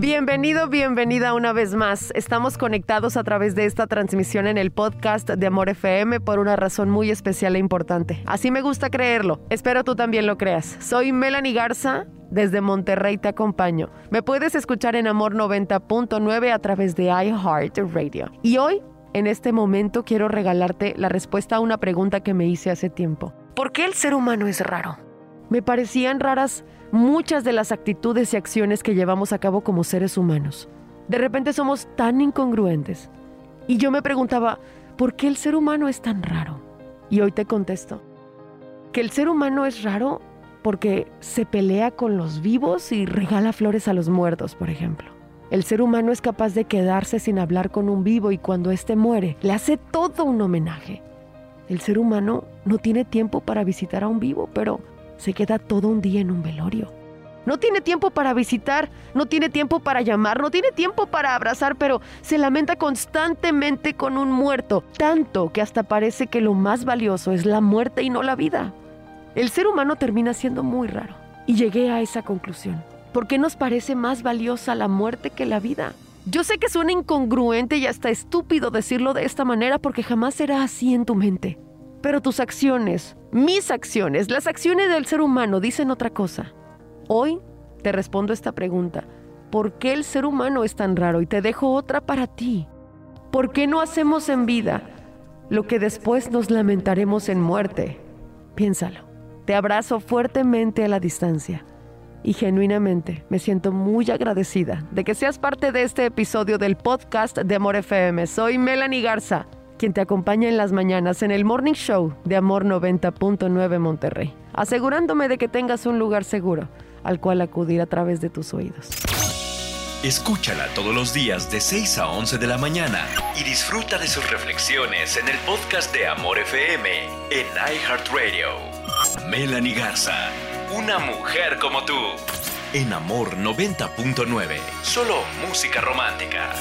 Bienvenido, bienvenida una vez más. Estamos conectados a través de esta transmisión en el podcast de Amor FM por una razón muy especial e importante. Así me gusta creerlo. Espero tú también lo creas. Soy Melanie Garza. Desde Monterrey te acompaño. Me puedes escuchar en Amor 90.9 a través de iHeartRadio. Y hoy, en este momento, quiero regalarte la respuesta a una pregunta que me hice hace tiempo. ¿Por qué el ser humano es raro? Me parecían raras muchas de las actitudes y acciones que llevamos a cabo como seres humanos. De repente somos tan incongruentes. Y yo me preguntaba, ¿por qué el ser humano es tan raro? Y hoy te contesto, que el ser humano es raro porque se pelea con los vivos y regala flores a los muertos, por ejemplo. El ser humano es capaz de quedarse sin hablar con un vivo y cuando éste muere, le hace todo un homenaje. El ser humano no tiene tiempo para visitar a un vivo, pero se queda todo un día en un velorio. No tiene tiempo para visitar, no tiene tiempo para llamar, no tiene tiempo para abrazar, pero se lamenta constantemente con un muerto, tanto que hasta parece que lo más valioso es la muerte y no la vida. El ser humano termina siendo muy raro. Y llegué a esa conclusión. ¿Por qué nos parece más valiosa la muerte que la vida? Yo sé que suena incongruente y hasta estúpido decirlo de esta manera porque jamás será así en tu mente. Pero tus acciones, mis acciones, las acciones del ser humano dicen otra cosa. Hoy te respondo esta pregunta. ¿Por qué el ser humano es tan raro? Y te dejo otra para ti. ¿Por qué no hacemos en vida lo que después nos lamentaremos en muerte? Piénsalo. Te abrazo fuertemente a la distancia y genuinamente me siento muy agradecida de que seas parte de este episodio del podcast de Amor FM. Soy Melanie Garza, quien te acompaña en las mañanas en el Morning Show de Amor 90.9 Monterrey, asegurándome de que tengas un lugar seguro al cual acudir a través de tus oídos. Escúchala todos los días de 6 a 11 de la mañana y disfruta de sus reflexiones en el podcast de Amor FM en iHeartRadio. Melanie Garza, una mujer como tú. En Amor 90.9, solo música romántica.